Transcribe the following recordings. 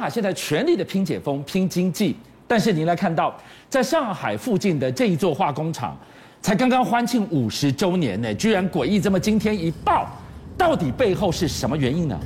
海现在全力的拼解封、拼经济，但是您来看到，在上海附近的这一座化工厂，才刚刚欢庆五十周年呢，居然诡异这么惊天一爆，到底背后是什么原因呢？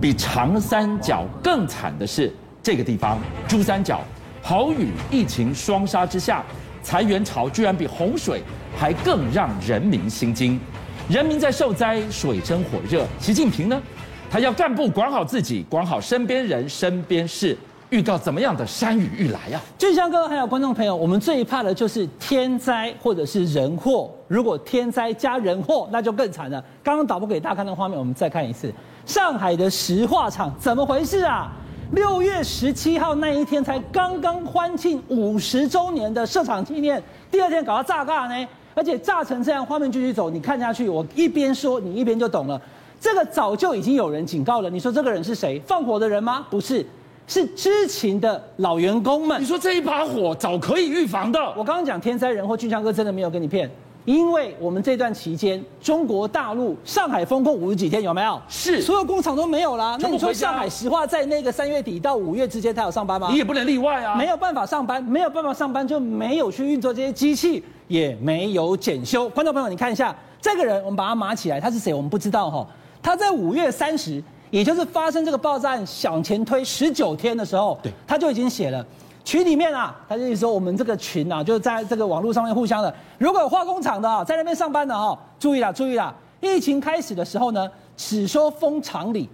比长三角更惨的是这个地方，珠三角，豪雨、疫情双杀之下，裁员潮居然比洪水还更让人民心惊。人民在受灾，水深火热。习近平呢？他要干部管好自己，管好身边人、身边事。预告怎么样的山雨欲来呀？俊相哥还有观众朋友，我们最怕的就是天灾或者是人祸。如果天灾加人祸，那就更惨了。刚刚导播给大家看的画面，我们再看一次。上海的石化厂怎么回事啊？六月十七号那一天才刚刚欢庆五十周年的设厂纪念，第二天搞到炸嘎呢？而且炸成这样，画面继续走，你看下去，我一边说，你一边就懂了。这个早就已经有人警告了。你说这个人是谁？放火的人吗？不是，是知情的老员工们。你说这一把火早可以预防的。我刚刚讲天灾人祸，俊强哥真的没有跟你骗。因为我们这段期间，中国大陆上海封控五十几天，有没有？是，所有工厂都没有啦。那你说上海石化在那个三月底到五月之间，他有上班吗？你也不能例外啊。没有办法上班，没有办法上班，就没有去运作这些机器，也没有检修。观众朋友，你看一下这个人，我们把他码起来，他是谁？我们不知道哈。他在五月三十，也就是发生这个爆炸案向前推十九天的时候，对，他就已经写了。群里面啊，他就是说我们这个群啊，就在这个网络上面互相的，如果有化工厂的啊，在那边上班的啊，注意了，注意了。疫情开始的时候呢，只说封厂里，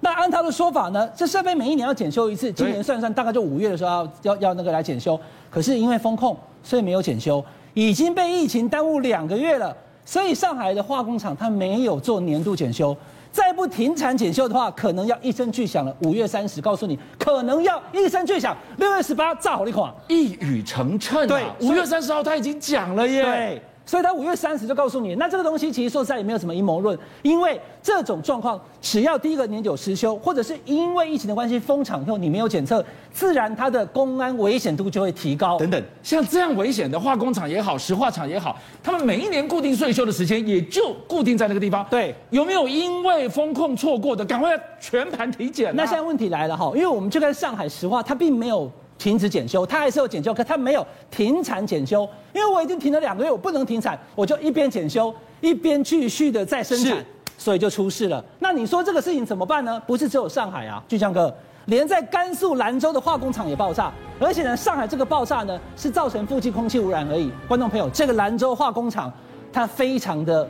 那按他的说法呢，这设备每一年要检修一次，今年算算大概就五月的时候要要要那个来检修，可是因为封控，所以没有检修，已经被疫情耽误两个月了，所以上海的化工厂它没有做年度检修。再不停产检修的话，可能要一声巨响了。五月三十，告诉你，可能要一声巨响。六月十八，炸好一垮，一语成谶。对，五月三十号他已经讲了耶。对。所以他五月三十就告诉你，那这个东西其实说实在也没有什么阴谋论，因为这种状况，只要第一个年久失修，或者是因为疫情的关系封厂以后你没有检测，自然它的公安危险度就会提高。等等，像这样危险的化工厂也好，石化厂也好，他们每一年固定税收的时间也就固定在那个地方。对，有没有因为风控错过的，赶快全盘体检啊？那现在问题来了哈，因为我们就在上海石化，它并没有。停止检修，它还是有检修，可它没有停产检修，因为我已经停了两个月，我不能停产，我就一边检修一边继续的在生产，所以就出事了。那你说这个事情怎么办呢？不是只有上海啊，俊相哥，连在甘肃兰州的化工厂也爆炸，而且呢，上海这个爆炸呢是造成附近空气污染而已。观众朋友，这个兰州化工厂它非常的。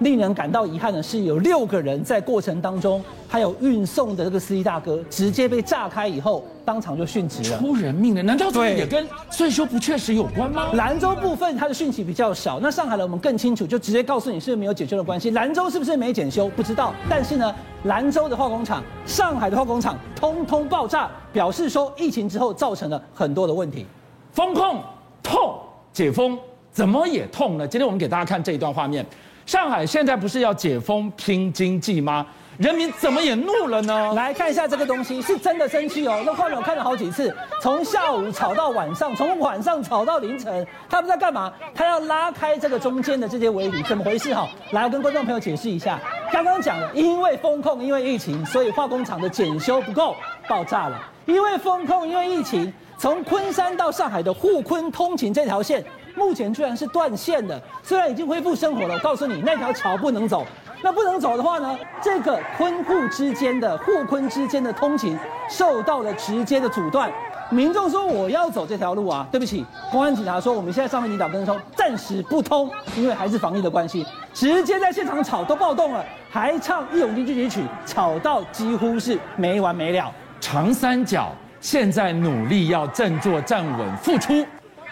令人感到遗憾的是，有六个人在过程当中，还有运送的这个司机大哥，直接被炸开以后，当场就殉职了，出人命了。难道这也跟税收不确实有关吗？兰州部分它的汛期比较少，那上海的我们更清楚，就直接告诉你是没有检修的关系。兰州是不是没检修？不知道。但是呢，兰州的化工厂、上海的化工厂通通爆炸，表示说疫情之后造成了很多的问题。风控痛，解封怎么也痛呢？今天我们给大家看这一段画面。上海现在不是要解封拼经济吗？人民怎么也怒了呢？来看一下这个东西，是真的生气哦。那画面我看了好几次，从下午吵到晚上，从晚上吵到凌晨，他们在干嘛？他要拉开这个中间的这些围篱，怎么回事？哈，来，我跟观众朋友解释一下。刚刚讲了，因为风控，因为疫情，所以化工厂的检修不够，爆炸了。因为风控，因为疫情，从昆山到上海的沪昆通勤这条线。目前居然是断线的，虽然已经恢复生活了。我告诉你，那条桥不能走。那不能走的话呢，这个昆沪之间的沪昆之间的通勤受到了直接的阻断。民众说我要走这条路啊，对不起，公安警察说我们现在上面领导跟他说暂时不通，因为还是防疫的关系。直接在现场吵都暴动了，还唱义勇军进行曲，吵到几乎是没完没了。长三角现在努力要振作站稳复出。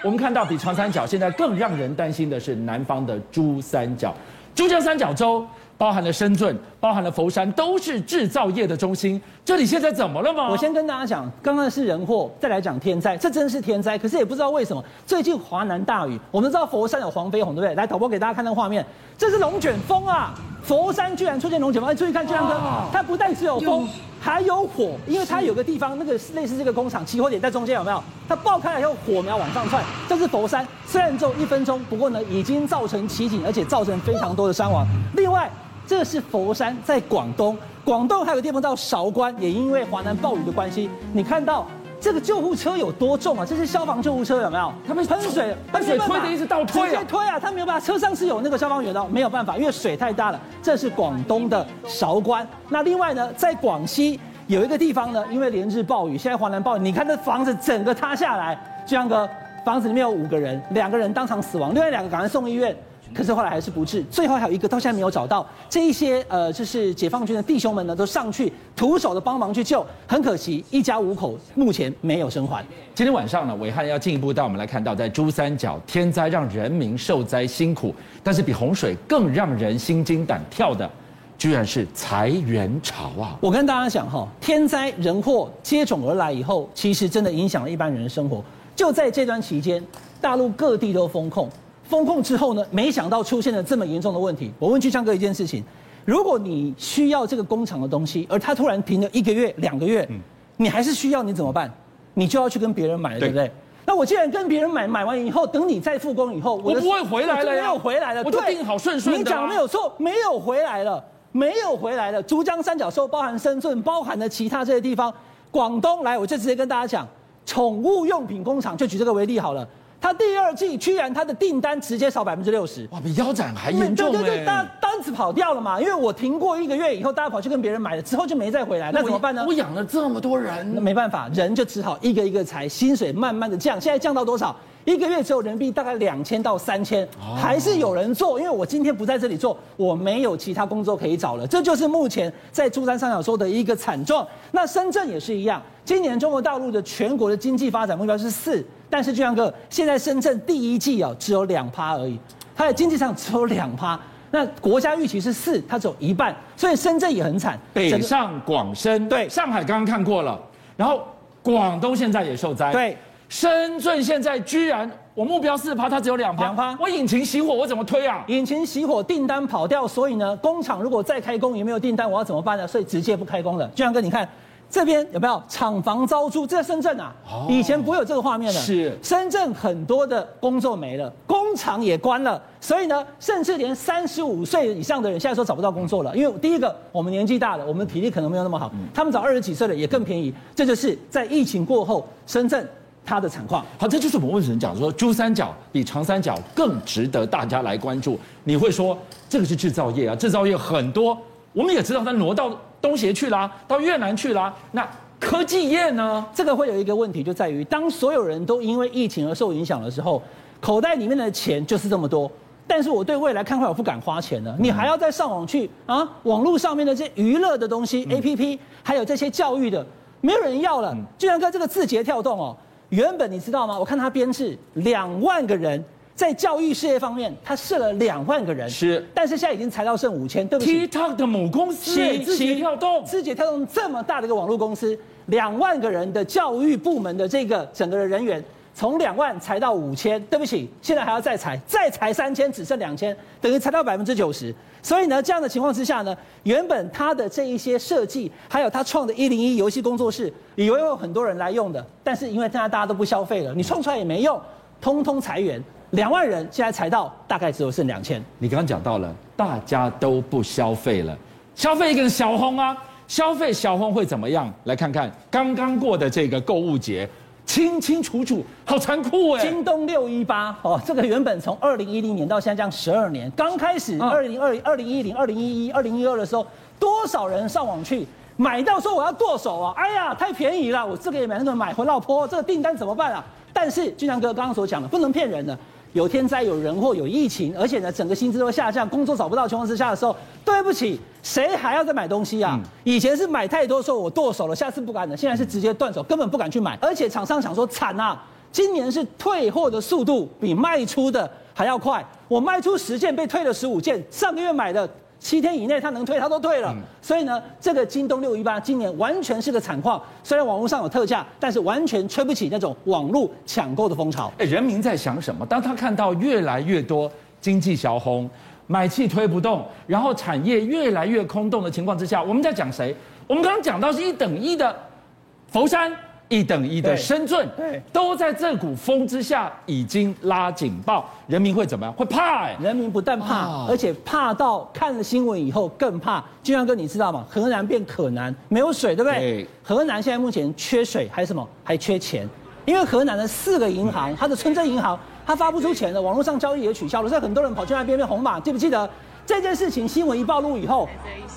我们看到，比长三角现在更让人担心的是南方的珠三角，珠江三角洲包含了深圳，包含了佛山，都是制造业的中心。这里现在怎么了吗？我先跟大家讲，刚刚是人祸，再来讲天灾，这真是天灾。可是也不知道为什么，最近华南大雨。我们知道佛山有黄飞鸿，对不对？来，导播给大家看那个画面，这是龙卷风啊！佛山居然出现龙卷风，注意看，这样子，它不但只有风。还有火，因为它有个地方，那个类似这个工厂起火点在中间，有没有？它爆开了以后，火苗往上窜。这是佛山，虽然只有一分钟，不过呢，已经造成奇景，而且造成非常多的伤亡。另外，这是佛山在广东，广东还有个地方叫韶关，也因为华南暴雨的关系，你看到。这个救护车有多重啊？这是消防救护车，有没有？他们喷水，喷水推的一直倒推啊，推啊！他没有办法，车上是有那个消防员的，没有办法，因为水太大了。这是广东的韶关。那另外呢，在广西有一个地方呢，因为连日暴雨，现在华南暴雨，你看这房子整个塌下来，就像个房子里面有五个人，两个人当场死亡，另外两个赶快送医院。可是后来还是不治，最后还有一个到现在没有找到。这一些呃，就是解放军的弟兄们呢，都上去徒手的帮忙去救。很可惜，一家五口目前没有生还。今天晚上呢，伟汉要进一步带我们来看到，在珠三角天灾让人民受灾辛苦，但是比洪水更让人心惊胆跳的，居然是裁员潮啊！我跟大家讲哈，天灾人祸接踵而来以后，其实真的影响了一般人的生活。就在这段期间，大陆各地都封控。封控之后呢，没想到出现了这么严重的问题。我问巨昌哥一件事情：如果你需要这个工厂的东西，而它突然停了一个月、两个月，你还是需要，你怎么办？你就要去跟别人买了，对不对？那我既然跟别人买，买完以后，等你再复工以后，我不会回来了，没有回来了，我就定好顺顺的。你讲没有错，没有回来了，没有回来了。珠江三角洲包含深圳，包含了其他这些地方，广东来，我就直接跟大家讲，宠物用品工厂，就举这个为例好了。他第二季居然他的订单直接少百分之六十，哇，比腰斩还严重，欸、对对对，单单子跑掉了嘛？因为我停过一个月以后，大家跑去跟别人买了，之后就没再回来，那怎么办呢？我养了这么多人，那没办法，人就只好一个一个裁，薪水慢慢的降，现在降到多少？一个月只有人民币大概两千到三千，还是有人做，因为我今天不在这里做，我没有其他工作可以找了，这就是目前在珠三角洲的一个惨状。那深圳也是一样，今年中国大陆的全国的经济发展目标是四。但是，巨翔哥，现在深圳第一季啊只有两趴而已，它的经济上只有两趴。那国家预期是四，它只有一半，所以深圳也很惨。北上广深，对，上海刚刚看过了，然后广东现在也受灾。对，深圳现在居然我目标四趴，它只有两趴。两趴，我引擎熄火，我怎么推啊？引擎熄火，订单跑掉，所以呢，工厂如果再开工也没有订单，我要怎么办呢？所以直接不开工了。巨翔哥，你看。这边有没有厂房招租？这在深圳啊，以前不会有这个画面的。是深圳很多的工作没了，工厂也关了，所以呢，甚至连三十五岁以上的人现在说找不到工作了。因为第一个，我们年纪大了，我们体力可能没有那么好，他们找二十几岁的也更便宜。这就是在疫情过后，深圳它的惨况。好，这就是我们为什么讲说珠三角比长三角更值得大家来关注。你会说这个是制造业啊，制造业很多，我们也知道他挪到。东协去啦，到越南去啦。那科技业呢？这个会有一个问题，就在于当所有人都因为疫情而受影响的时候，口袋里面的钱就是这么多。但是我对未来看坏，我不敢花钱了。你还要再上网去啊？网络上面的这些娱乐的东西，APP，还有这些教育的，没有人要了。居然跟这个字节跳动哦，原本你知道吗？我看他编制两万个人。在教育事业方面，他设了两万个人，是，但是现在已经裁到剩五千，对不起。TikTok 的母公司，字节跳动，字节跳动这么大的一个网络公司，两万个人的教育部门的这个整个的人员，从两万裁到五千，对不起，现在还要再裁，再裁三千，只剩两千，等于裁到百分之九十。所以呢，这样的情况之下呢，原本他的这一些设计，还有他创的一零一游戏工作室，以为有很多人来用的，但是因为现在大家都不消费了，你创出来也没用，通通裁员。两万人现在才到大概只有剩两千。你刚刚讲到了，大家都不消费了，消费一个人小红啊，消费小红会怎么样？来看看刚刚过的这个购物节，清清楚楚，好残酷哎！京东六一八哦，这个原本从二零一零年到现在这样十二年，刚开始二零二二零一零二零一一二零一二的时候，多少人上网去买到说我要剁手啊？哎呀，太便宜了，我这个也买，那个买回老婆，这个订单怎么办啊？但是巨翔哥刚刚所讲的，不能骗人的。有天灾，有人祸，有疫情，而且呢，整个薪资都下降，工作找不到情况之下的时候，对不起，谁还要再买东西啊？嗯、以前是买太多说我剁手了，下次不敢了，现在是直接断手，根本不敢去买。而且厂商想说惨啊，今年是退货的速度比卖出的还要快，我卖出十件被退了十五件，上个月买的。七天以内他能退，他都退了。所以呢，这个京东六一八今年完全是个惨况。虽然网络上有特价，但是完全吹不起那种网络抢购的风潮。哎，人民在想什么？当他看到越来越多经济小红，买气推不动，然后产业越来越空洞的情况之下，我们在讲谁？我们刚刚讲到是一等一的佛山，一等一的深圳，对，都在这股风之下已经拉警报，人民会怎么样？会怕哎！人民不但怕，而且怕到看了新闻以后更怕。俊相哥，你知道吗？河南变可南，没有水，对不对？对。河南现在目前缺水，还有什么？还缺钱，因为河南的四个银行，它的村镇银行，它发不出钱了，网络上交易也取消了，所以很多人跑去那边变红码，记不记得这件事情？新闻一暴露以后，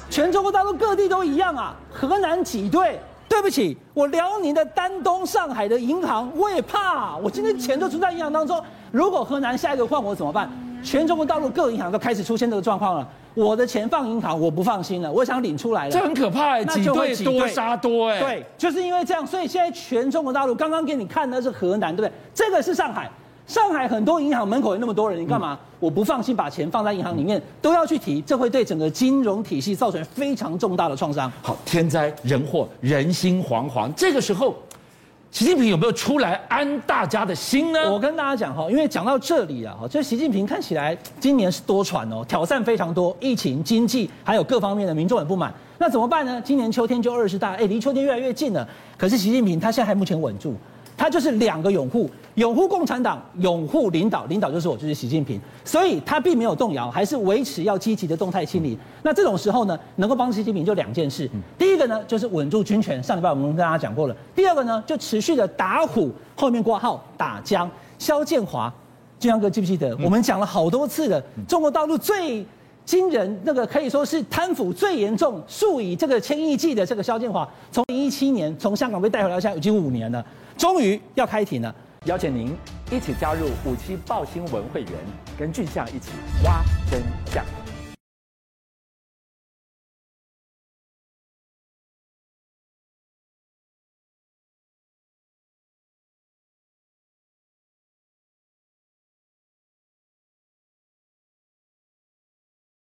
全中国大陆各地都一样啊，河南挤兑。对不起，我辽宁的丹东、上海的银行，我也怕。我今天钱都存在银行当中，如果河南下一个换我怎么办？全中国大陆各银行都开始出现这个状况了。我的钱放银行，我不放心了，我想领出来了。这很可怕哎，挤兑多杀多哎。对，就是因为这样，所以现在全中国大陆刚刚给你看的是河南，对不对？这个是上海。上海很多银行门口有那么多人，你干嘛？嗯、我不放心把钱放在银行里面，都要去提，这会对整个金融体系造成非常重大的创伤。好，天灾人祸，人心惶惶。这个时候，习近平有没有出来安大家的心呢？我跟大家讲哈，因为讲到这里啊，这习近平看起来今年是多舛哦，挑战非常多，疫情、经济还有各方面的民众很不满。那怎么办呢？今年秋天就二十大，哎，离秋天越来越近了。可是习近平他现在还目前稳住。他就是两个拥护，拥护共产党，拥护领导，领导就是我，就是习近平，所以他并没有动摇，还是维持要积极的动态清理。那这种时候呢，能够帮习近平就两件事，第一个呢就是稳住军权，上礼拜我们跟大家讲过了；第二个呢就持续的打虎，后面挂号打江。肖建华，俊阳哥记不记得？我们讲了好多次的中国大陆最惊人，那个可以说是贪腐最严重、数以这个千亿计的这个肖建华，从零一七年从香港被带回来，现在已经五年了。终于要开题了，邀请您一起加入五七报新闻会员，跟俊相一起挖真相。